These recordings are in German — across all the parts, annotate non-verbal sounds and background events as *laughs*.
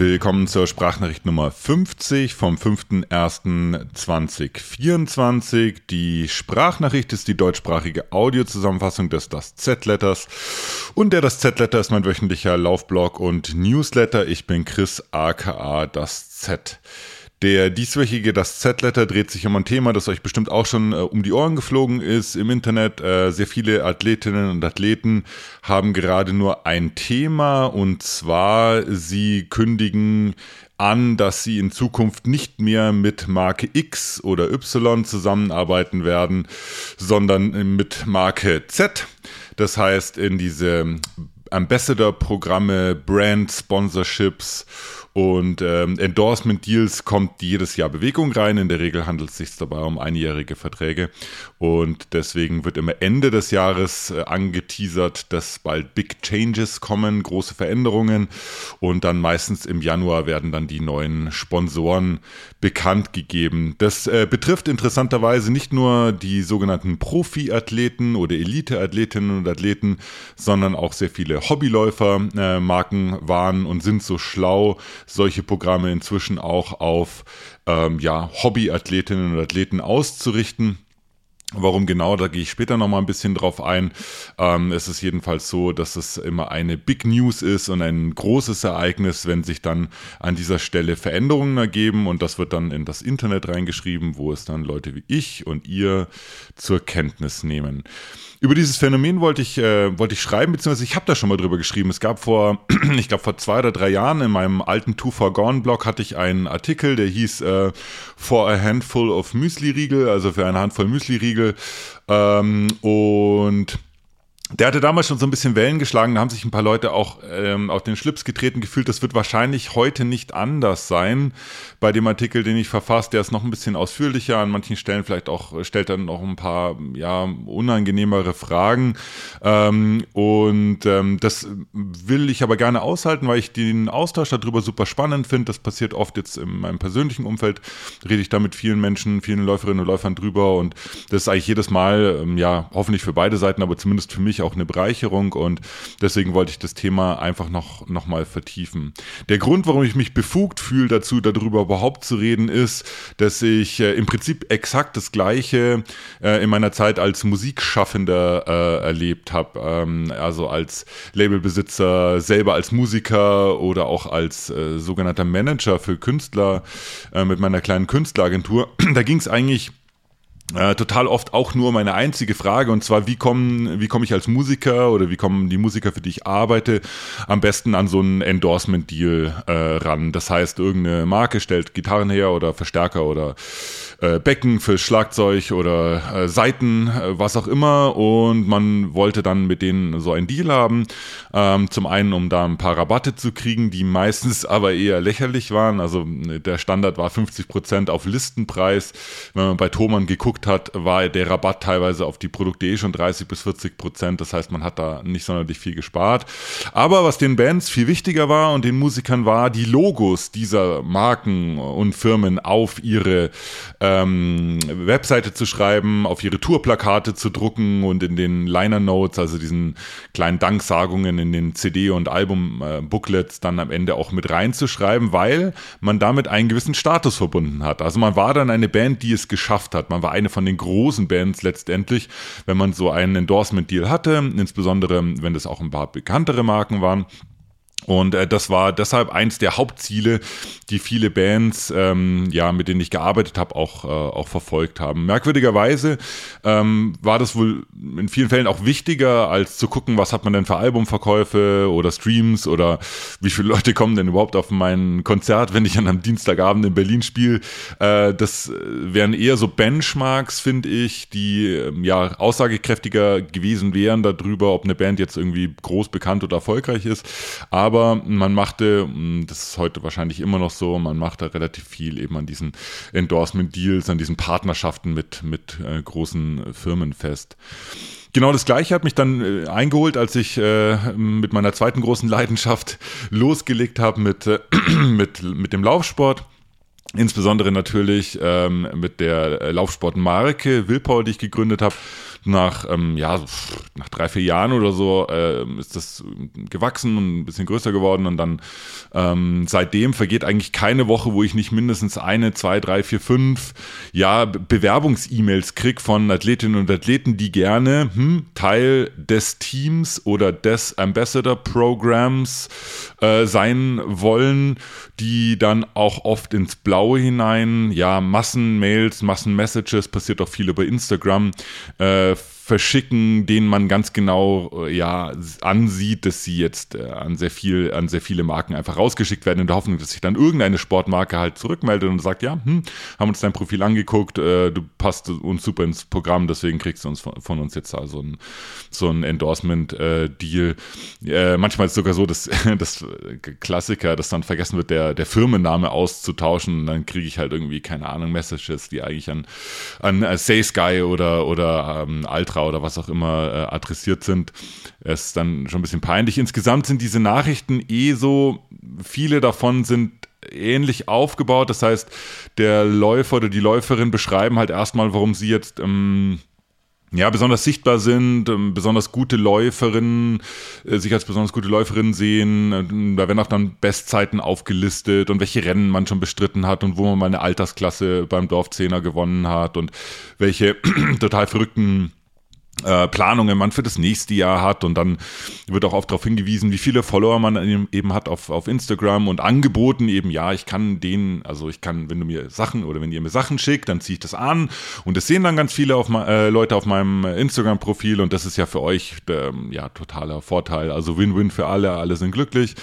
Willkommen zur Sprachnachricht Nummer 50 vom 5.01.2024. Die Sprachnachricht ist die deutschsprachige Audiozusammenfassung des Das Z-Letters. Und der Das Z-Letter ist mein wöchentlicher Laufblog und Newsletter. Ich bin Chris aka Das Z. Der dieswöchige Das Z-Letter dreht sich um ein Thema, das euch bestimmt auch schon äh, um die Ohren geflogen ist im Internet. Äh, sehr viele Athletinnen und Athleten haben gerade nur ein Thema und zwar sie kündigen an, dass sie in Zukunft nicht mehr mit Marke X oder Y zusammenarbeiten werden, sondern mit Marke Z. Das heißt, in diese Ambassador-Programme, Brand-Sponsorships und ähm, Endorsement-Deals kommt jedes Jahr Bewegung rein. In der Regel handelt es sich dabei um einjährige Verträge. Und deswegen wird immer Ende des Jahres äh, angeteasert, dass bald Big Changes kommen, große Veränderungen. Und dann meistens im Januar werden dann die neuen Sponsoren bekannt gegeben. Das äh, betrifft interessanterweise nicht nur die sogenannten Profi-Athleten oder Elite-Athletinnen und Athleten, sondern auch sehr viele Hobbyläufer, äh, Marken waren und sind so schlau, solche Programme inzwischen auch auf ähm, ja, Hobbyathletinnen und Athleten auszurichten. Warum genau, da gehe ich später nochmal ein bisschen drauf ein. Ähm, es ist jedenfalls so, dass es immer eine Big News ist und ein großes Ereignis, wenn sich dann an dieser Stelle Veränderungen ergeben und das wird dann in das Internet reingeschrieben, wo es dann Leute wie ich und ihr zur Kenntnis nehmen. Über dieses Phänomen wollte ich, äh, wollte ich schreiben, beziehungsweise ich habe da schon mal drüber geschrieben. Es gab vor, *clears throat* ich glaube vor zwei oder drei Jahren in meinem alten Too Far Gone Blog hatte ich einen Artikel, der hieß äh, For a Handful of Müsli-Riegel, also für eine Handvoll Müsli-Riegel. Ähm, und der hatte damals schon so ein bisschen Wellen geschlagen, da haben sich ein paar Leute auch ähm, auf den Schlips getreten gefühlt. Das wird wahrscheinlich heute nicht anders sein. Bei dem Artikel, den ich verfasst, der ist noch ein bisschen ausführlicher, an manchen Stellen vielleicht auch, stellt dann noch ein paar, ja, unangenehmere Fragen. Ähm, und ähm, das will ich aber gerne aushalten, weil ich den Austausch darüber super spannend finde. Das passiert oft jetzt in meinem persönlichen Umfeld, rede ich da mit vielen Menschen, vielen Läuferinnen und Läufern drüber und das ist eigentlich jedes Mal, ähm, ja, hoffentlich für beide Seiten, aber zumindest für mich auch eine Bereicherung und deswegen wollte ich das Thema einfach noch, noch mal vertiefen. Der Grund, warum ich mich befugt fühle dazu, darüber überhaupt zu reden, ist, dass ich äh, im Prinzip exakt das Gleiche äh, in meiner Zeit als Musikschaffender äh, erlebt habe. Ähm, also als Labelbesitzer, selber als Musiker oder auch als äh, sogenannter Manager für Künstler äh, mit meiner kleinen Künstleragentur. *clears throat* Da ging es eigentlich äh, total oft auch nur meine einzige Frage und zwar, wie kommen, wie komme ich als Musiker oder wie kommen die Musiker, für die ich arbeite, am besten an so einen Endorsement-Deal äh, ran? Das heißt, irgendeine Marke stellt Gitarren her oder Verstärker oder äh, Becken für Schlagzeug oder äh, Seiten, äh, was auch immer. Und man wollte dann mit denen so einen Deal haben. Ähm, zum einen, um da ein paar Rabatte zu kriegen, die *laughs* meistens aber eher lächerlich waren. Also äh, der Standard war 50 Prozent auf Listenpreis. Wenn man bei Thomann geguckt hat, war der Rabatt teilweise auf die Produkte eh schon 30 bis 40 Prozent. Das heißt, man hat da nicht sonderlich viel gespart. Aber was den Bands viel wichtiger war und den Musikern war, die Logos dieser Marken und Firmen auf ihre äh, ähm, Webseite zu schreiben, auf ihre Tourplakate zu drucken und in den Liner Notes, also diesen kleinen Danksagungen in den CD- und Album-Booklets äh, dann am Ende auch mit reinzuschreiben, weil man damit einen gewissen Status verbunden hat. Also man war dann eine Band, die es geschafft hat. Man war eine von den großen Bands letztendlich, wenn man so einen Endorsement-Deal hatte, insbesondere wenn das auch ein paar bekanntere Marken waren. Und äh, das war deshalb eins der Hauptziele, die viele Bands, ähm, ja, mit denen ich gearbeitet habe, auch, äh, auch verfolgt haben. Merkwürdigerweise ähm, war das wohl in vielen Fällen auch wichtiger, als zu gucken, was hat man denn für Albumverkäufe oder Streams oder wie viele Leute kommen denn überhaupt auf mein Konzert, wenn ich an einem Dienstagabend in Berlin spiele. Äh, das wären eher so Benchmarks, finde ich, die ähm, ja aussagekräftiger gewesen wären darüber, ob eine Band jetzt irgendwie groß bekannt oder erfolgreich ist. Aber aber man machte, mm, das ist heute wahrscheinlich immer noch so, man machte relativ viel eben an diesen Endorsement-Deals, an diesen Partnerschaften mit, mit äh, großen Firmen fest. Genau das Gleiche hat mich dann äh, eingeholt, als ich äh, mit meiner zweiten großen Leidenschaft *laughs* losgelegt habe mit, äh, *clears throat* mit, mit dem Laufsport. Insbesondere natürlich ähm, mit der Laufsportmarke Willpower, die ich gegründet habe. Nach, ähm, ja, nach drei, vier Jahren oder so äh, ist das gewachsen und ein bisschen größer geworden und dann ähm, seitdem vergeht eigentlich keine Woche, wo ich nicht mindestens eine, zwei, drei, vier, fünf, ja, Bewerbungs-E-Mails kriege von Athletinnen und Athleten, die gerne hm, Teil des Teams oder des Ambassador-Programms äh, sein wollen, die dann auch oft ins Blaue hinein, ja, Massenmails, Massenmessages, passiert auch viel über Instagram, äh, verschicken, denen man ganz genau äh, ja ansieht, dass sie jetzt äh, an sehr viel an sehr viele Marken einfach rausgeschickt werden in der Hoffnung, dass sich dann irgendeine Sportmarke halt zurückmeldet und sagt, ja, hm, haben uns dein Profil angeguckt, äh, du passt uns super ins Programm, deswegen kriegst du uns von, von uns jetzt also ein, so ein Endorsement äh. Äh, manchmal ist es sogar so, dass *laughs* das Klassiker, dass dann vergessen wird, der der Firmenname auszutauschen und dann kriege ich halt irgendwie keine Ahnung Messages, die eigentlich an an Say Sky oder oder ähm, Ultra Ultra oder was auch immer äh, adressiert sind. Ist dann schon ein bisschen peinlich. Insgesamt sind diese Nachrichten eh so, viele davon sind ähnlich aufgebaut. Das heißt, der Läufer oder die Läuferin beschreiben halt erstmal, warum sie jetzt ähm, ja, besonders sichtbar sind, ähm, besonders gute Läuferinnen, äh, sich als besonders gute Läuferinnen sehen. Äh, da werden auch dann Bestzeiten aufgelistet und welche Rennen man schon bestritten hat und wo man mal eine Altersklasse beim Dorfzehner gewonnen hat und welche *clears throat* total verrückten äh, Planungen man für das nächste Jahr hat und dann wird auch oft darauf hingewiesen, wie viele Follower man eben hat auf, auf Instagram und angeboten eben, ja, ich kann den, also ich kann, wenn du mir Sachen oder wenn ihr mir Sachen schickt, dann ziehe ich das an und das sehen dann ganz viele auf, äh, Leute auf meinem Instagram-Profil und das ist ja für euch der, ja totaler Vorteil, also Win-Win für alle, alle sind glücklich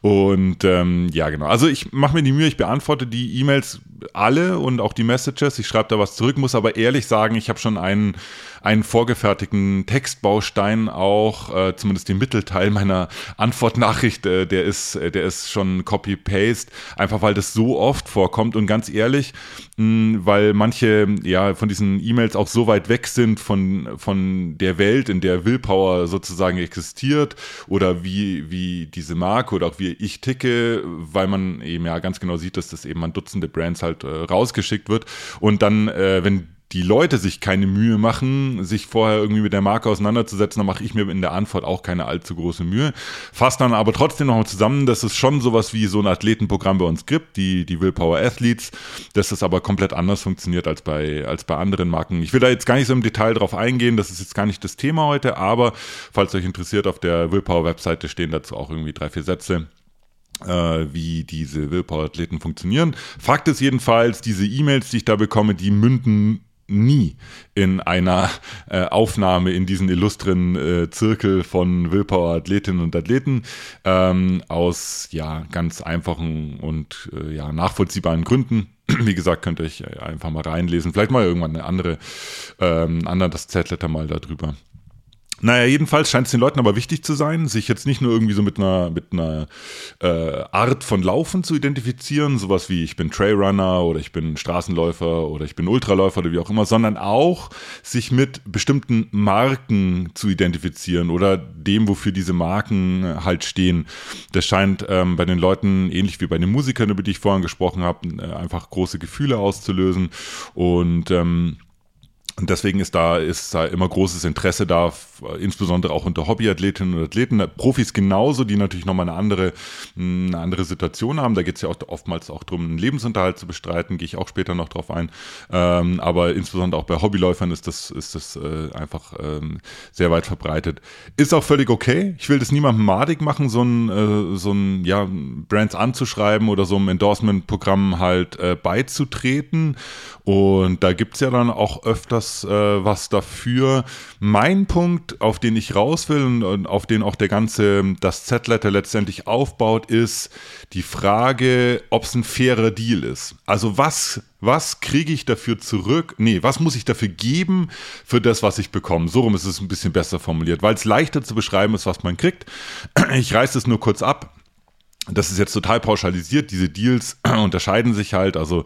und ähm, ja genau, also ich mache mir die Mühe, ich beantworte die E-Mails alle und auch die Messages, ich schreibe da was zurück, muss aber ehrlich sagen, ich habe schon einen einen vorgefertigten Textbaustein auch, äh, zumindest den Mittelteil meiner Antwortnachricht, äh, der ist, äh, der ist schon Copy-Paste, einfach weil das so oft vorkommt. Und ganz ehrlich, mh, weil manche ja von diesen E-Mails auch so weit weg sind von, von der Welt, in der Willpower sozusagen existiert oder wie, wie diese Marke oder auch wie ich ticke, weil man eben ja ganz genau sieht, dass das eben an Dutzende Brands halt äh, rausgeschickt wird. Und dann, äh, wenn die Leute sich keine Mühe machen, sich vorher irgendwie mit der Marke auseinanderzusetzen, dann mache ich mir in der Antwort auch keine allzu große Mühe. Fass dann aber trotzdem nochmal zusammen, dass es schon sowas wie so ein Athletenprogramm bei uns gibt, die, die Willpower Athletes, dass das aber komplett anders funktioniert als bei, als bei anderen Marken. Ich will da jetzt gar nicht so im Detail drauf eingehen, das ist jetzt gar nicht das Thema heute, aber falls euch interessiert, auf der Willpower Webseite stehen dazu auch irgendwie drei, vier Sätze äh, wie diese Willpower-Athleten funktionieren. Fakt ist jedenfalls, diese E-Mails, die ich da bekomme, die münden nie in einer äh, Aufnahme in diesen illustren äh, Zirkel von Willpower-Athletinnen und Athleten ähm, aus ja ganz einfachen und äh, ja nachvollziehbaren Gründen. *clears throat* Wie gesagt, könnt ihr euch einfach mal reinlesen. Vielleicht mal irgendwann eine andere, ähm, andere das Z-Letter mal darüber. Naja, jedenfalls scheint es den Leuten aber wichtig zu sein, sich jetzt nicht nur irgendwie so mit einer, mit einer äh, Art von Laufen zu identifizieren, sowas wie ich bin Trailrunner oder ich bin Straßenläufer oder ich bin Ultraläufer oder wie auch immer, sondern auch sich mit bestimmten Marken zu identifizieren oder dem, wofür diese Marken halt stehen. Das scheint ähm, bei den Leuten, ähnlich wie bei den Musikern, über die ich vorhin gesprochen habe, äh, einfach große Gefühle auszulösen und ähm, und deswegen ist da, ist da immer großes Interesse da, insbesondere auch unter Hobbyathletinnen und Athleten, Profis genauso, die natürlich nochmal eine andere, eine andere Situation haben. Da geht es ja auch oftmals auch darum, einen Lebensunterhalt zu bestreiten, gehe ich auch später noch drauf ein. Ähm, aber insbesondere auch bei Hobbyläufern ist das, ist das äh, einfach ähm, sehr weit verbreitet. Ist auch völlig okay. Ich will das niemandem madig machen, so ein, äh, so ein, ja, Brands anzuschreiben oder so einem Endorsement-Programm halt äh, beizutreten. Und da gibt es ja dann auch öfters äh, was dafür. Mein Punkt, auf den ich raus will und, auf den auch der ganze, das Z-Letter letztendlich aufbaut, ist die Frage, ob es ein fairer Deal ist. Also was was kriege ich dafür zurück? Nee, was muss ich dafür geben für das, was ich bekomme? So rum ist es ein bisschen besser formuliert, weil es leichter zu beschreiben ist, was man kriegt. Ich reiße es nur kurz ab. Das ist jetzt total pauschalisiert. Diese Deals *clears throat* unterscheiden sich halt. Also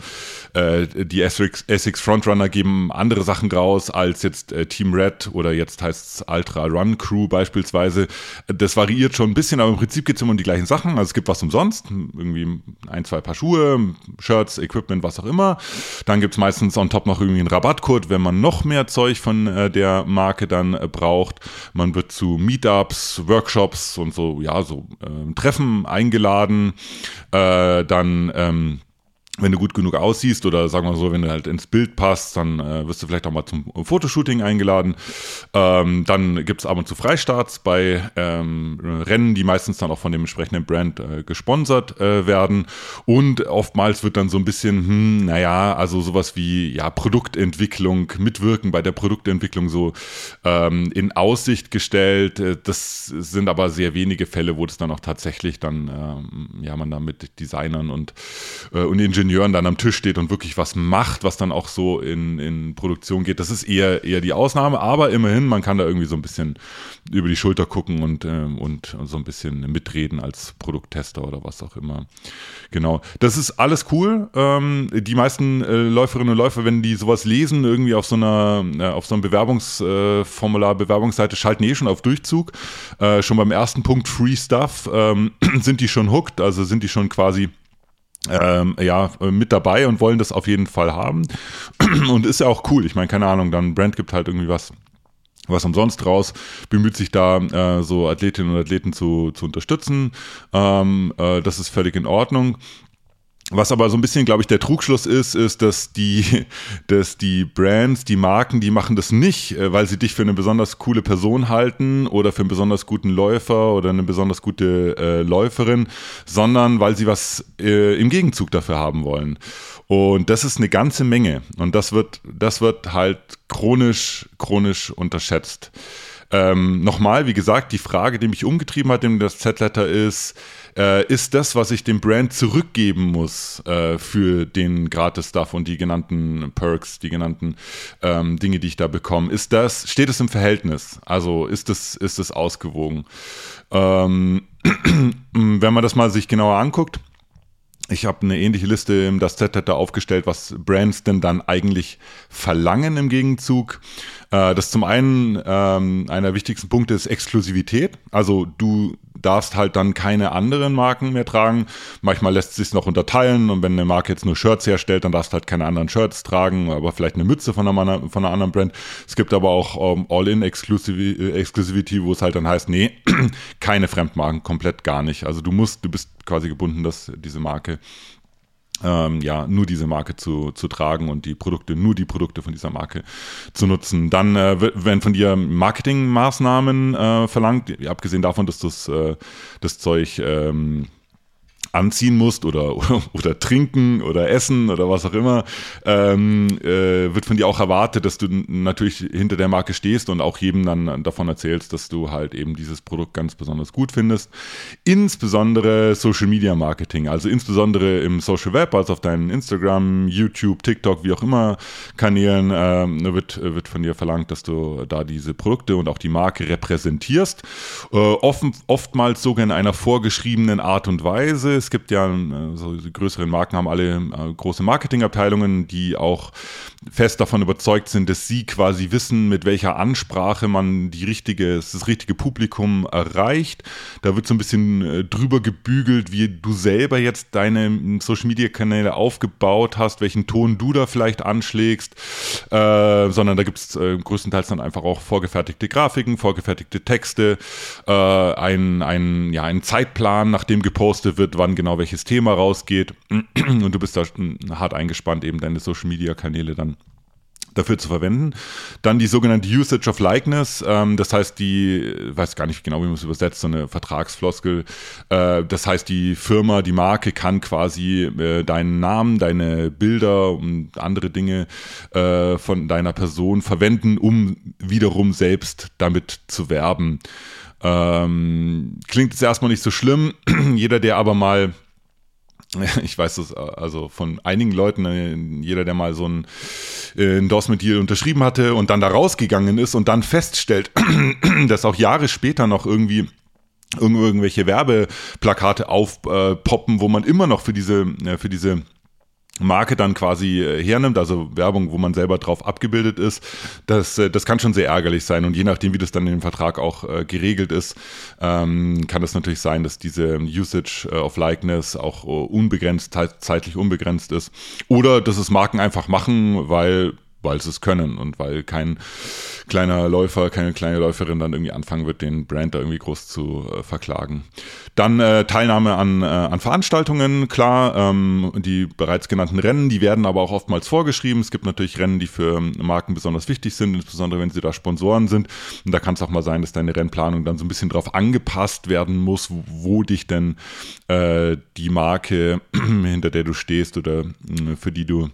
äh, die Essex, Frontrunner geben andere Sachen raus als jetzt äh, Team Red oder jetzt heißt es Ultra Run Crew beispielsweise. Das variiert schon ein bisschen, aber im Prinzip geht es immer um die gleichen Sachen. Also es gibt was umsonst, irgendwie ein, zwei Paar Schuhe, Shirts, Equipment, was auch immer. Dann gibt es meistens on top noch irgendwie einen Rabattcode, wenn man noch mehr Zeug von äh, der Marke dann äh, braucht. Man wird zu Meetups, Workshops und so, ja, so äh, Treffen eingeladen eingeladen, äh, dann ähm, wenn du gut genug aussiehst oder sagen wir so, wenn du halt ins Bild passt, dann äh, wirst du vielleicht auch mal zum Fotoshooting eingeladen. Ähm, dann gibt es ab und zu Freistarts bei ähm, Rennen, die meistens dann auch von dem entsprechenden Brand äh, gesponsert äh, werden. Und oftmals wird dann so ein bisschen, hm, naja, also sowas wie ja, Produktentwicklung, Mitwirken bei der Produktentwicklung so ähm, in Aussicht gestellt. Äh, das sind aber sehr wenige Fälle, wo das dann auch tatsächlich dann, ähm, ja, man da mit Designern und, äh, und Ingenieuren Ingenieuren dann am Tisch steht und wirklich was macht, was dann auch so in, in Produktion geht. Das ist eher, eher die Ausnahme, aber immerhin, man kann da irgendwie so ein bisschen über die Schulter gucken und, äh, und so ein bisschen mitreden als Produkttester oder was auch immer. Genau. Das ist alles cool. Ähm, die meisten äh, Läuferinnen und Läufer, wenn die sowas lesen, irgendwie auf so einer, äh, auf so einem Bewerbungsformular, Bewerbungsseite, schalten eh schon auf Durchzug. Äh, schon beim ersten Punkt Free Stuff ähm, *clears throat* sind die schon hooked, also sind die schon quasi ähm, ja, mit dabei und wollen das auf jeden Fall haben. *clears throat* Und ist ja auch cool. Ich meine, keine Ahnung, dann Brand gibt halt irgendwie was was umsonst raus, bemüht sich da äh, so Athletinnen und Athleten zu, zu unterstützen. Ähm, äh, das ist völlig in Ordnung. Was aber so ein bisschen, glaube ich, der Trugschluss ist, ist, dass die, *laughs* dass die Brands, die Marken, die machen das nicht, äh, weil sie dich für eine besonders coole Person halten oder für einen besonders guten Läufer oder eine besonders gute äh, Läuferin, sondern weil sie was äh, im Gegenzug dafür haben wollen. Und das ist eine ganze Menge. Und das wird, das wird halt chronisch, chronisch unterschätzt. Ähm, Nochmal, wie gesagt, die Frage, die mich umgetrieben hat in das Z-Letter ist, äh, ist das, was ich dem Brand zurückgeben muss äh, für den Gratis-Stuff und die genannten Perks, die genannten ähm, Dinge, die ich da bekomme, ist das, steht es im Verhältnis? Also ist es, ist es ausgewogen? Ähm, *clears throat* wenn man das mal sich genauer anguckt, ich habe eine ähnliche Liste im Das Z da aufgestellt, was Brands denn dann eigentlich verlangen im Gegenzug. Äh, das zum einen ähm, einer wichtigsten Punkte ist Exklusivität. Also du darfst halt dann keine anderen Marken mehr tragen. Manchmal lässt es sich noch unterteilen und wenn eine Marke jetzt nur Shirts herstellt, dann darfst du halt keine anderen Shirts tragen, aber vielleicht eine Mütze von einer, von einer anderen Brand. Es gibt aber auch um, ähm, All-in-Exclusivity, wo es halt dann heißt, nee, *clears throat* keine Fremdmarken, komplett gar nicht. Also du musst, du bist quasi gebunden, dass diese Marke ähm, ja, nur diese Marke zu, zu tragen und die Produkte, nur die Produkte von dieser Marke zu nutzen. Dann äh, werden von dir Marketingmaßnahmen äh, verlangt, abgesehen davon, dass du äh, das Zeug ähm, anziehen musst oder, oder, *laughs* oder, trinken oder essen oder was auch immer, ähm, äh, wird von dir auch erwartet, dass du natürlich hinter der Marke stehst und auch jedem dann davon erzählst, dass du halt eben dieses Produkt ganz besonders gut findest. Insbesondere Social Media Marketing, also insbesondere im Social Web, also auf deinen Instagram, YouTube, TikTok, wie auch immer Kanälen, äh, wird, wird von dir verlangt, dass du da diese Produkte und auch die Marke repräsentierst. Äh, offen, oftmals sogar in einer vorgeschriebenen Art und Weise es gibt ja, äh, so die größeren Marken haben alle äh, große Marketingabteilungen, die auch fest davon überzeugt sind, dass sie quasi wissen, mit welcher Ansprache man die richtige, das richtige Publikum erreicht. Da wird so ein bisschen äh, drüber gebügelt, wie du selber jetzt deine Social Media Kanäle aufgebaut hast, welchen Ton du da vielleicht anschlägst, äh, sondern da gibt es äh, größtenteils dann einfach auch vorgefertigte Grafiken, vorgefertigte Texte, äh, ein, ein, ja, ein Zeitplan, nach dem gepostet wird, wann genau welches Thema rausgeht *clears throat* und du bist da hart eingespannt, eben deine Social Media Kanäle dann dafür zu verwenden. Dann die sogenannte Usage of Likeness, ähm, das heißt die, weiß gar nicht genau, wie man es übersetzt, so eine Vertragsfloskel. Äh, das heißt, die Firma, die Marke kann quasi äh, deinen Namen, deine Bilder und andere Dinge äh, von deiner Person verwenden, um wiederum selbst damit zu werben. Ähm, klingt jetzt erstmal nicht so schlimm. *clears throat* Jeder, der aber mal *laughs* ich weiß das also von einigen Leuten, äh, jeder, der mal so ein äh, Endorsement-Deal unterschrieben hatte und dann da rausgegangen ist und dann feststellt, *clears throat* dass auch Jahre später noch irgendwie irgendwelche Werbeplakate aufpoppen, wo man immer noch für diese, äh, für diese Marke dann quasi äh, hernimmt, also Werbung, wo man selber drauf abgebildet ist, das, äh, das kann schon sehr ärgerlich sein. Und je nachdem, wie das dann in dem Vertrag auch äh, geregelt ist, ähm, kann es natürlich sein, dass diese Usage of Likeness auch unbegrenzt, zeitlich unbegrenzt ist. Oder dass es Marken einfach machen, weil weil sie es können und weil kein kleiner Läufer, keine kleine Läuferin dann irgendwie anfangen wird, den Brand da irgendwie groß zu äh, verklagen. Dann äh, Teilnahme an, äh, an Veranstaltungen, klar, ähm, die bereits genannten Rennen, die werden aber auch oftmals vorgeschrieben. Es gibt natürlich Rennen, die für Marken besonders wichtig sind, insbesondere wenn sie da Sponsoren sind. Und da kann es auch mal sein, dass deine Rennplanung dann so ein bisschen drauf angepasst werden muss, wo, wo dich denn äh, die Marke, *clears throat* hinter der du stehst oder äh, für die du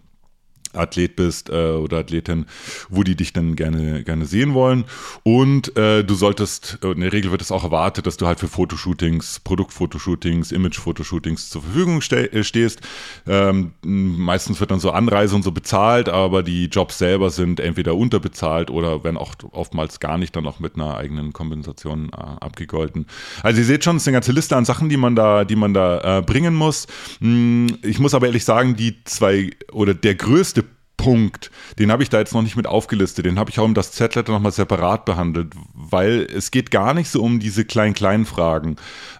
Athlet bist äh, oder Athletin, wo die dich dann gerne, gerne sehen wollen. Und äh, du solltest, in der Regel wird es auch erwartet, dass du halt für Fotoshootings, Produktfotoshootings, Image-Fotoshootings zur Verfügung ste äh, stehst. Ähm, meistens wird dann so Anreise und so bezahlt, aber die Jobs selber sind entweder unterbezahlt oder werden auch oftmals gar nicht dann auch mit einer eigenen Kompensation äh, abgegolten. Also ihr seht schon, es ist eine ganze Liste an Sachen, die man da, die man da äh, bringen muss. Hm, ich muss aber ehrlich sagen, die zwei oder der größte Punkt, den habe ich da jetzt noch nicht mit aufgelistet, den habe ich auch um das Z-Letter nochmal separat behandelt, weil es geht gar nicht so um diese kleinen-kleinen Fragen,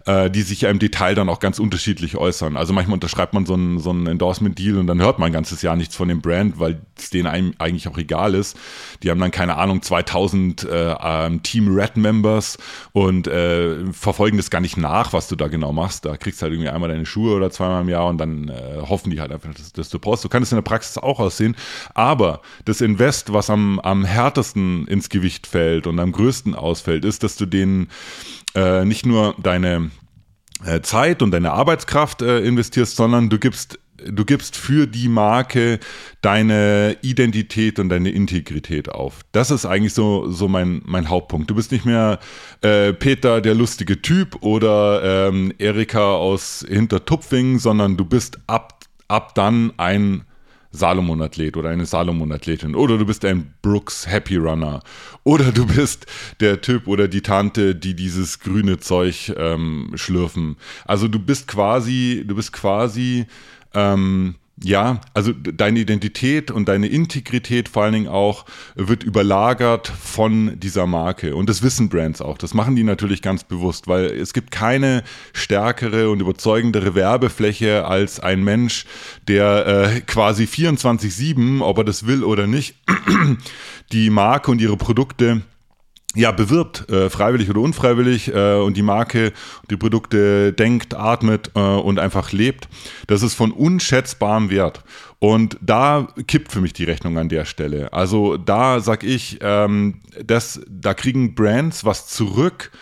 äh, die sich ja im Detail dann auch ganz unterschiedlich äußern. Also manchmal unterschreibt man so einen, so einen Endorsement-Deal und dann hört man ein ganzes Jahr nichts von dem Brand, weil es denen einem eigentlich auch egal ist. Die haben dann, keine Ahnung, 2000 äh, ähm, Team Red-Members und äh, verfolgen das gar nicht nach, was du da genau machst. Da kriegst du halt irgendwie einmal deine Schuhe oder zweimal im Jahr und dann äh, hoffen die halt einfach, dass, dass du postest. So kann es in der Praxis auch aussehen. Aber das Invest, was am, am härtesten ins Gewicht fällt und am größten ausfällt, ist, dass du denen äh, nicht nur deine äh, Zeit und deine Arbeitskraft äh, investierst, sondern du gibst du gibst für die Marke deine Identität und deine Integrität auf. Das ist eigentlich so, so mein, mein Hauptpunkt. Du bist nicht mehr äh, Peter, der lustige Typ, oder ähm, Erika aus Hintertupfing, sondern du bist ab, ab dann ein Salomon-Athlet oder eine Salomon-Athletin oder du bist ein Brooks Happy Runner oder du bist der Typ oder die Tante, die dieses grüne Zeug ähm, schlürfen. Also du bist quasi, du bist quasi ähm, ja, also deine Identität und deine Integrität vor allen Dingen auch wird überlagert von dieser Marke. Und das wissen Brands auch. Das machen die natürlich ganz bewusst, weil es gibt keine stärkere und überzeugendere Werbefläche als ein Mensch, der äh, quasi 24-7, ob er das will oder nicht, *clears throat* die Marke und ihre Produkte ja, bewirbt, äh, freiwillig oder unfreiwillig, äh, und die Marke, die Produkte denkt, atmet äh, und einfach lebt, das ist von unschätzbarem Wert. Und da kippt für mich die Rechnung an der Stelle. Also da sag ich, ähm, das, da kriegen Brands was zurück,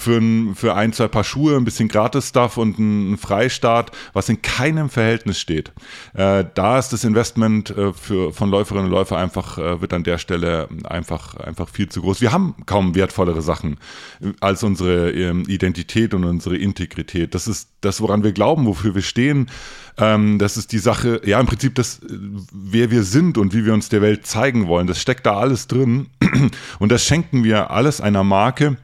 für ein, für ein, zwei Paar Schuhe, ein bisschen Gratis-Stuff und ein Freistart, was in keinem Verhältnis steht. Äh, da ist das Investment äh, für, von Läuferinnen und Läufern einfach, äh, wird an der Stelle einfach, einfach viel zu groß. Wir haben kaum wertvollere Sachen als unsere ähm, Identität und unsere Integrität. Das ist das, woran wir glauben, wofür wir stehen. Ähm, das ist die Sache, ja, im Prinzip das, wer wir sind und wie wir uns der Welt zeigen wollen. Das steckt da alles drin. *clears throat* Und das schenken wir alles einer Marke,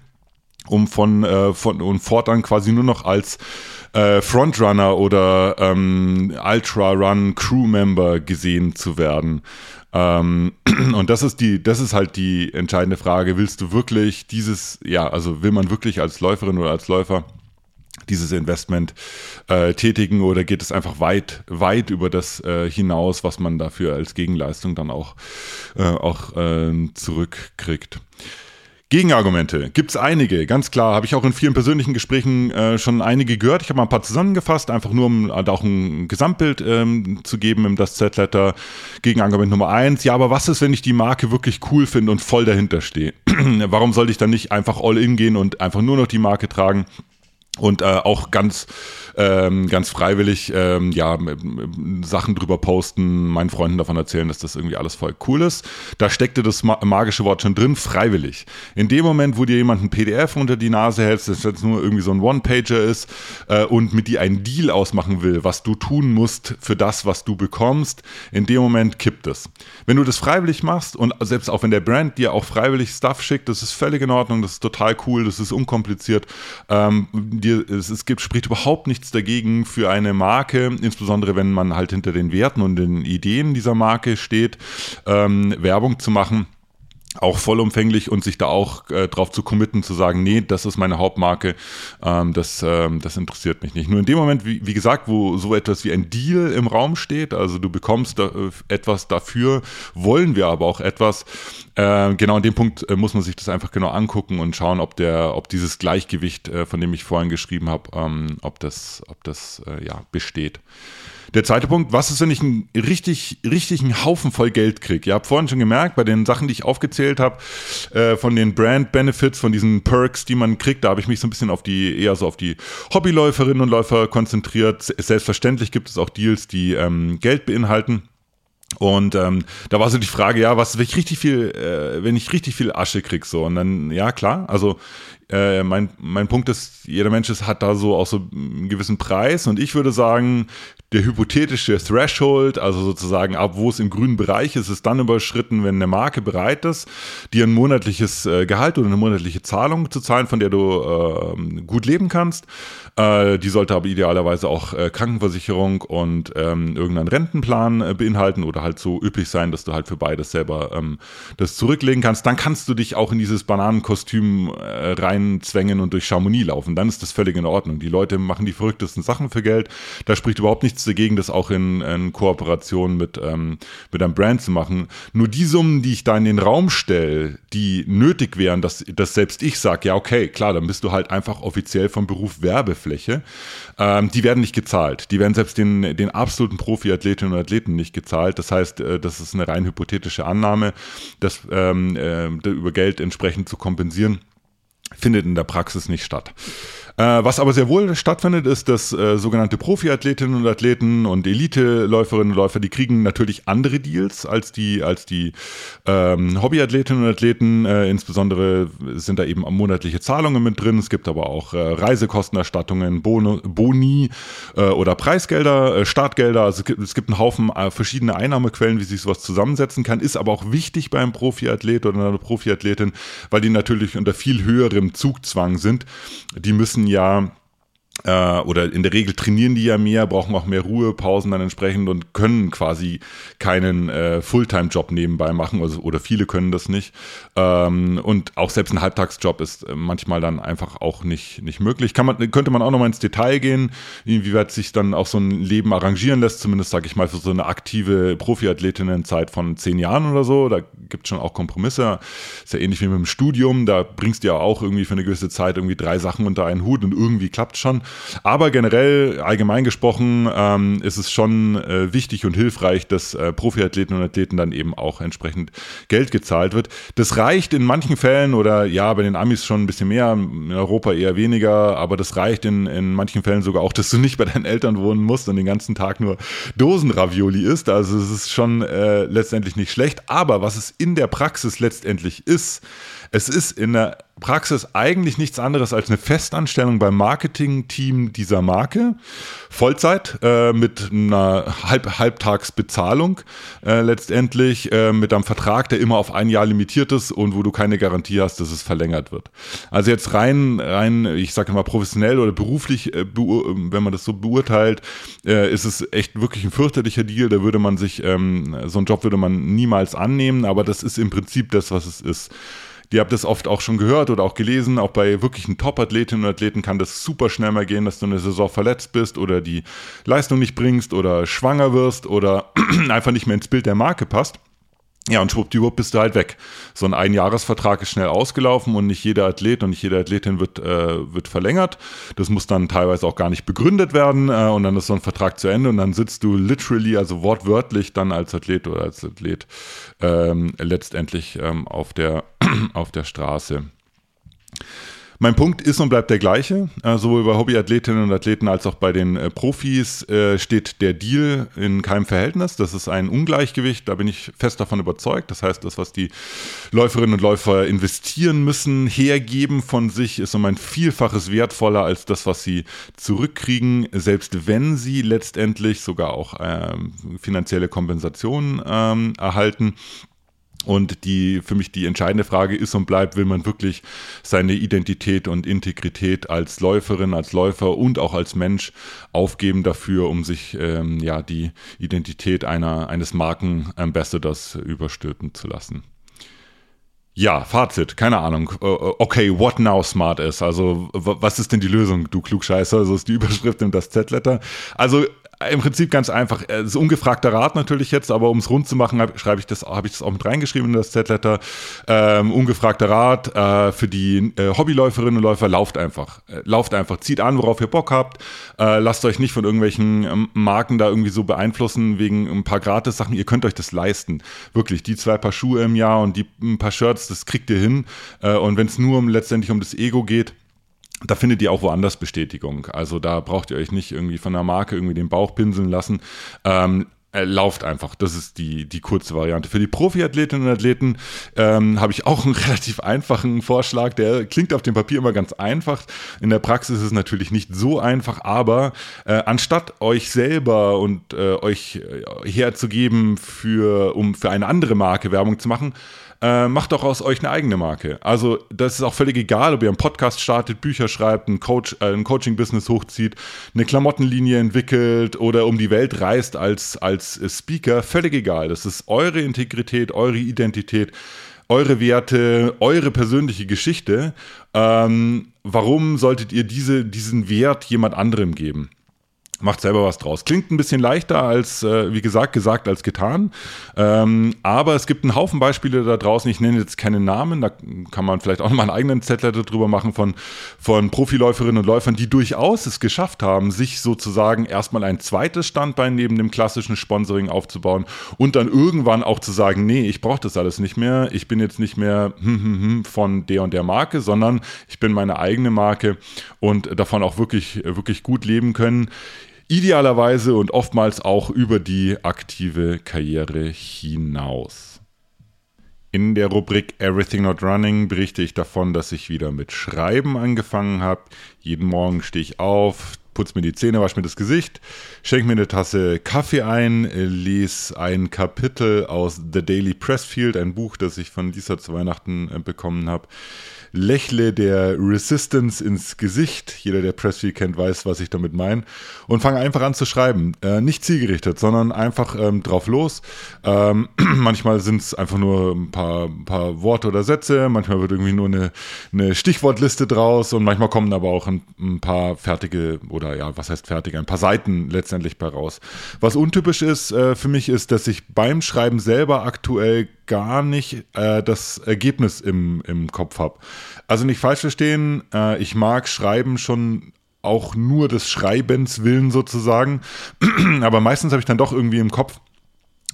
um von, äh, von und fortan quasi nur noch als äh, Frontrunner oder ähm, Ultra Run Crewmember gesehen zu werden. Ähm, *clears throat* und das ist die, das ist halt die entscheidende Frage. Willst du wirklich dieses, ja, also will man wirklich als Läuferin oder als Läufer dieses Investment äh, tätigen oder geht es einfach weit, weit über das äh, hinaus, was man dafür als Gegenleistung dann auch, äh, auch äh, zurückkriegt? Gegenargumente gibt es einige, ganz klar. Habe ich auch in vielen persönlichen Gesprächen äh, schon einige gehört. Ich habe mal ein paar zusammengefasst, einfach nur um halt auch ein Gesamtbild ähm, zu geben im Das Z-Letter. Gegenargument Nummer eins. Ja, aber was ist, wenn ich die Marke wirklich cool finde und voll dahinter stehe? *clears throat* Warum sollte ich dann nicht einfach all in gehen und einfach nur noch die Marke tragen? Und äh, auch ganz ähm, ganz freiwillig ähm, ja Sachen drüber posten, meinen Freunden davon erzählen, dass das irgendwie alles voll cool ist. Da steckte das magische Wort schon drin, freiwillig. In dem Moment, wo dir jemand ein PDF unter die Nase hältst, das jetzt nur irgendwie so ein One-Pager ist äh, und mit dir einen Deal ausmachen will, was du tun musst für das, was du bekommst, in dem Moment kippt es. Wenn du das freiwillig machst und selbst auch wenn der Brand dir auch freiwillig Stuff schickt, das ist völlig in Ordnung, das ist total cool, das ist unkompliziert. Ähm, dir, es, es gibt, spricht überhaupt nichts dagegen für eine Marke, insbesondere wenn man halt hinter den Werten und den Ideen dieser Marke steht, ähm, Werbung zu machen auch vollumfänglich und sich da auch äh, drauf zu committen, zu sagen, nee, das ist meine Hauptmarke, ähm, das, ähm, das interessiert mich nicht. Nur in dem Moment, wie, wie gesagt, wo so etwas wie ein Deal im Raum steht, also du bekommst da, äh, etwas dafür, wollen wir aber auch etwas, äh, genau an dem Punkt äh, muss man sich das einfach genau angucken und schauen, ob der, ob dieses Gleichgewicht, äh, von dem ich vorhin geschrieben habe, ähm, ob das, ob das äh, ja, besteht. Der zweite Punkt, was ist, wenn ich einen richtig, richtig einen Haufen voll Geld kriege? Ihr habt vorhin schon gemerkt, bei den Sachen, die ich aufgezählt habe, äh, von den Brand Benefits, von diesen Perks, die man kriegt, da habe ich mich so ein bisschen auf die, eher so auf die Hobbyläuferinnen und Läufer konzentriert. Selbstverständlich gibt es auch Deals, die ähm, Geld beinhalten. Und ähm, da war so die Frage, ja, was, wenn ich richtig viel, äh, wenn ich richtig viel Asche krieg, so und dann, ja klar, also äh, mein, mein Punkt ist, jeder Mensch ist, hat da so auch so einen gewissen Preis und ich würde sagen, der hypothetische Threshold, also sozusagen ab wo es im grünen Bereich ist, ist dann überschritten, wenn eine Marke bereit ist, dir ein monatliches äh, Gehalt oder eine monatliche Zahlung zu zahlen, von der du äh, gut leben kannst. Äh, die sollte aber idealerweise auch äh, Krankenversicherung und ähm, irgendeinen Rentenplan äh, beinhalten oder halt so üblich sein, dass du halt für beides selber ähm, das zurücklegen kannst. Dann kannst du dich auch in dieses Bananenkostüm reinzwängen und durch Chamonix laufen. Dann ist das völlig in Ordnung. Die Leute machen die verrücktesten Sachen für Geld. Da spricht überhaupt nichts dagegen, das auch in, in Kooperation mit, ähm, mit einem Brand zu machen. Nur die Summen, die ich da in den Raum stelle, die nötig wären, dass, dass selbst ich sage, ja, okay, klar, dann bist du halt einfach offiziell vom Beruf Werbefilm Fläche, ähm, die werden nicht gezahlt. Die werden selbst den, den absoluten Profi-Athletinnen und Athleten nicht gezahlt. Das heißt, äh, das ist eine rein hypothetische Annahme, dass ähm, äh, über Geld entsprechend zu kompensieren, findet in der Praxis nicht statt. Äh, was aber sehr wohl stattfindet, ist, dass äh, sogenannte Profiathletinnen und Athleten und Elite-Läuferinnen und Läufer, die kriegen natürlich andere Deals als die, als die ähm, Hobbyathletinnen und Athleten. Äh, insbesondere sind da eben monatliche Zahlungen mit drin. Es gibt aber auch äh, Reisekostenerstattungen, Bono, Boni äh, oder Preisgelder, äh, Startgelder. Also es gibt, es gibt einen Haufen verschiedene Einnahmequellen, wie sich sowas zusammensetzen kann. Ist aber auch wichtig beim Profiathlet oder einer Profiathletin, weil die natürlich unter viel höherem Zugzwang sind. Die müssen ja äh, oder in der Regel trainieren die ja mehr, brauchen auch mehr Ruhepausen dann entsprechend und können quasi keinen äh, Fulltime-Job nebenbei machen, also, oder viele können das nicht. Ähm, und auch selbst ein Halbtagsjob ist äh, manchmal dann einfach auch nicht, nicht möglich. Kann man, könnte man auch nochmal ins Detail gehen, inwieweit sich dann auch so ein Leben arrangieren lässt, zumindest sage ich mal für so eine aktive Profiathletinnenzeit von zehn Jahren oder so. Da gibt es schon auch Kompromisse. Ist ja ähnlich wie mit dem Studium, da bringst du ja auch irgendwie für eine gewisse Zeit irgendwie drei Sachen unter einen Hut und irgendwie klappt schon. Aber generell, allgemein gesprochen, ähm, ist es schon äh, wichtig und hilfreich, dass äh, Profiathleten und Athleten dann eben auch entsprechend Geld gezahlt wird. Das reicht in manchen Fällen oder ja, bei den Amis schon ein bisschen mehr, in Europa eher weniger, aber das reicht in, in manchen Fällen sogar auch, dass du nicht bei deinen Eltern wohnen musst und den ganzen Tag nur Dosenravioli isst. Also es ist schon äh, letztendlich nicht schlecht. Aber was es in der Praxis letztendlich ist, es ist in der Praxis eigentlich nichts anderes als eine Festanstellung beim Marketing-Team dieser Marke. Vollzeit äh, mit einer Halb Halbtagsbezahlung äh, letztendlich, äh, mit einem Vertrag, der immer auf ein Jahr limitiert ist und wo du keine Garantie hast, dass es verlängert wird. Also jetzt rein, rein, ich sage mal professionell oder beruflich, äh, wenn man das so beurteilt, äh, ist es echt wirklich ein fürchterlicher Deal. Da würde man sich, ähm, so einen Job würde man niemals annehmen, aber das ist im Prinzip das, was es ist. Die habt das oft auch schon gehört oder auch gelesen. Auch bei wirklichen Top-Athletinnen und Athleten kann das super schnell mal gehen, dass du eine Saison verletzt bist oder die Leistung nicht bringst oder schwanger wirst oder *clears throat* einfach nicht mehr ins Bild der Marke passt. Ja, und schwuppdiwupp bist du halt weg. So ein Einjahresvertrag ist schnell ausgelaufen und nicht jeder Athlet und nicht jede Athletin wird, äh, wird verlängert. Das muss dann teilweise auch gar nicht begründet werden äh, und dann ist so ein Vertrag zu Ende und dann sitzt du literally, also wortwörtlich dann als Athlet oder als Athlet ähm, letztendlich ähm, auf, der, *clears throat* auf der Straße. Mein Punkt ist und bleibt der gleiche. Äh, sowohl bei Hobbyathletinnen und Athleten als auch bei den äh, Profis äh, steht der Deal in keinem Verhältnis. Das ist ein Ungleichgewicht, da bin ich fest davon überzeugt. Das heißt, das, was die Läuferinnen und Läufer investieren müssen, hergeben von sich, ist um ein Vielfaches wertvoller als das, was sie zurückkriegen, selbst wenn sie letztendlich sogar auch ähm, finanzielle Kompensationen ähm, erhalten. Und die für mich die entscheidende Frage ist und bleibt, will man wirklich seine Identität und Integrität als Läuferin, als Läufer und auch als Mensch aufgeben dafür, um sich ähm, ja die Identität einer, eines Markenambassadors überstülpen zu lassen. Ja, Fazit, keine Ahnung. Äh, äh, okay, what now smart ist. Also, was ist denn die Lösung, du Klugscheißer? So ist die Überschrift in das Z-Letter. Also, im Prinzip ganz einfach. Es ist ungefragter Rat natürlich jetzt, aber um es rund zu machen, schreibe ich das, habe ich das auch mit reingeschrieben in das Z-Letter. Ähm, ungefragter Rat äh, für die äh, Hobbyläuferinnen und Läufer, lauft einfach. Äh, lauft einfach, zieht an, worauf ihr Bock habt. Äh, lasst euch nicht von irgendwelchen ähm, Marken da irgendwie so beeinflussen wegen ein paar Gratis-Sachen. Ihr könnt euch das leisten. Wirklich, die zwei Paar Schuhe im Jahr und die ein paar Shirts, das kriegt ihr hin. Äh, und wenn es nur um, letztendlich um das Ego geht, da findet ihr auch woanders Bestätigung. Also da braucht ihr euch nicht irgendwie von der Marke irgendwie den Bauch pinseln lassen. Ähm, äh, lauft einfach. Das ist die, die kurze Variante. Für die Profiathletinnen und Athleten ähm, habe ich auch einen *laughs* relativ einfachen Vorschlag. Der klingt auf dem Papier immer ganz einfach. In der Praxis ist es natürlich nicht so einfach, aber äh, anstatt euch selber und äh, euch äh, herzugeben, für, um für eine andere Marke Werbung zu machen, äh, macht doch aus euch eine eigene Marke. Also das ist auch völlig egal, ob ihr einen Podcast startet, Bücher schreibt, ein, Coach, äh, ein Coaching-Business hochzieht, eine Klamottenlinie entwickelt oder um die Welt reist als, als Speaker. Völlig egal. Das ist eure Integrität, eure Identität eure Werte, eure persönliche Geschichte. Ähm, warum solltet ihr diese, diesen Wert jemand anderem geben? Macht selber was draus. Klingt ein bisschen leichter als, äh, wie gesagt, gesagt als getan. Ähm, aber es gibt einen Haufen Beispiele da draußen. Ich nenne jetzt keine Namen. Da kann man vielleicht auch noch mal einen eigenen Zettel drüber machen von, von Profiläuferinnen und Läufern, die durchaus es geschafft haben, sich sozusagen erstmal ein zweites Standbein neben dem klassischen Sponsoring aufzubauen und dann irgendwann auch zu sagen, nee, ich brauche das alles nicht mehr. Ich bin jetzt nicht mehr hm, hm, hm, von der und der Marke, sondern ich bin meine eigene Marke und davon auch wirklich, wirklich gut leben können. Idealerweise und oftmals auch über die aktive Karriere hinaus. In der Rubrik Everything Not Running berichte ich davon, dass ich wieder mit Schreiben angefangen habe. Jeden Morgen stehe ich auf, putze mir die Zähne, wasche mir das Gesicht, schenke mir eine Tasse Kaffee ein, lese ein Kapitel aus The Daily Pressfield, ein Buch, das ich von Lisa zu Weihnachten äh, bekommen habe lächle der Resistance ins Gesicht. Jeder, der Pressfield kennt, weiß, was ich damit meine. Und fange einfach an zu schreiben. Äh, nicht zielgerichtet, sondern einfach ähm, drauf los. Ähm, *clears throat* manchmal sind es einfach nur ein paar, paar Worte oder Sätze. Manchmal wird irgendwie nur eine, eine Stichwortliste draus. Und manchmal kommen aber auch ein, ein paar fertige, oder ja, was heißt fertige, ein paar Seiten letztendlich bei raus. Was untypisch ist äh, für mich, ist, dass ich beim Schreiben selber aktuell gar nicht äh, das Ergebnis im, im Kopf habe. Also nicht falsch verstehen, äh, ich mag Schreiben schon auch nur des Schreibens willen sozusagen, *clears throat* aber meistens habe ich dann doch irgendwie im Kopf,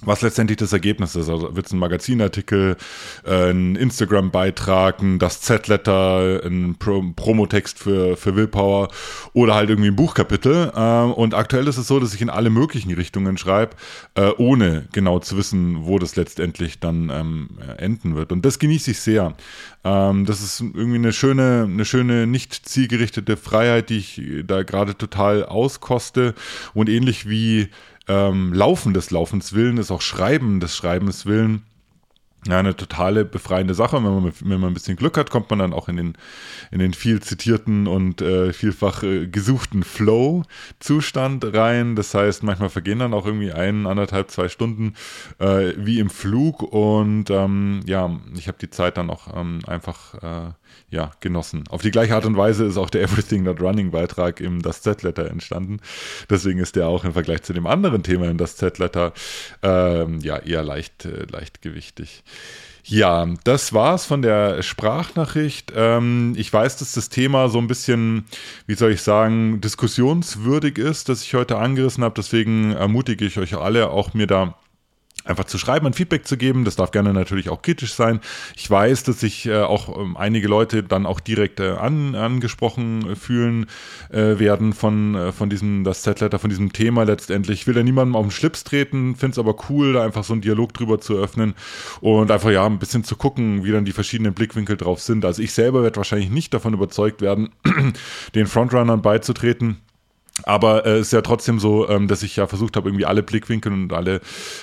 was letztendlich das Ergebnis ist. Also wird es ein Magazinartikel, äh, ein Instagram-Beitrag, das Z-Letter, ein Pro Promotext für, für Willpower oder halt irgendwie ein Buchkapitel. Äh, und aktuell ist es so, dass ich in alle möglichen Richtungen schreibe, äh, ohne genau zu wissen, wo das letztendlich dann ähm, enden wird. Und das genieße ich sehr. Ähm, das ist irgendwie eine schöne, eine schöne, nicht zielgerichtete Freiheit, die ich da gerade total auskoste. Und ähnlich wie ähm, Laufen des Laufens willen ist auch Schreiben des Schreibens willen ja, eine totale befreiende Sache. Wenn man, wenn man ein bisschen Glück hat, kommt man dann auch in den, in den viel zitierten und äh, vielfach äh, gesuchten Flow-Zustand rein. Das heißt, manchmal vergehen dann auch irgendwie ein, anderthalb, zwei Stunden äh, wie im Flug. Und ähm, ja, ich habe die Zeit dann auch ähm, einfach äh, ja, genossen. Auf die gleiche Art und Weise ist auch der Everything Not Running Beitrag im Das Z-Letter entstanden. Deswegen ist der auch im Vergleich zu dem anderen Thema in Das Z-Letter ähm, ja, eher leicht, äh, leichtgewichtig. Ja, das war's von der Sprachnachricht. Ähm, ich weiß, dass das Thema so ein bisschen, wie soll ich sagen, diskussionswürdig ist, das ich heute angerissen habe. Deswegen ermutige ich euch alle, auch mir da einfach zu schreiben, ein Feedback zu geben. Das darf gerne natürlich auch kritisch sein. Ich weiß, dass sich äh, auch ähm, einige Leute dann auch direkt äh, an, angesprochen fühlen äh, werden von, äh, von diesem, das Z-Letter, von diesem Thema letztendlich. Ich will da niemandem auf den Schlips treten, finde es aber cool, da einfach so einen Dialog drüber zu öffnen und einfach ja ein bisschen zu gucken, wie dann die verschiedenen Blickwinkel drauf sind. Also ich selber werde wahrscheinlich nicht davon überzeugt werden, *clears throat* den Frontrunnern beizutreten. Aber äh, es ist ja trotzdem so, ähm, dass ich ja versucht habe, irgendwie alle Blickwinkel und alle,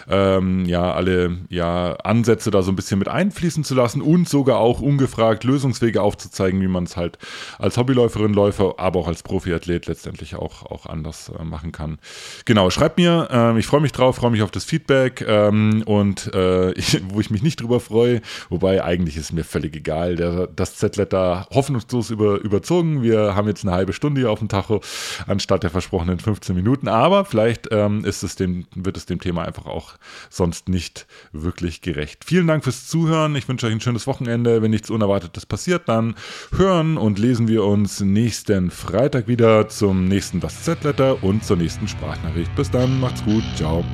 ähm, ja, alle ja, Ansätze da so ein bisschen mit einfließen zu lassen und sogar auch ungefragt Lösungswege aufzuzeigen, wie man es halt als Hobbyläuferin, Läufer, aber auch als Profiathlet letztendlich auch, auch anders äh, machen kann. Genau, schreibt mir, äh, ich freue mich drauf, freue mich auf das Feedback ähm, und äh, *laughs* ich, wo ich mich nicht drüber freue, wobei eigentlich ist mir völlig egal, der, das Z-Letter hoffnungslos über, überzogen. Wir haben jetzt eine halbe Stunde hier auf dem Tacho, anstatt der versprochenen 15 Minuten. Aber vielleicht ähm, ist es dem, wird es dem Thema einfach auch sonst nicht wirklich gerecht. Vielen Dank fürs Zuhören. Ich wünsche euch ein schönes Wochenende. Wenn nichts Unerwartetes passiert, dann hören und lesen wir uns nächsten Freitag wieder zum nächsten Das Z-Letter und zur nächsten Sprachnachricht. Bis dann, macht's gut, ciao.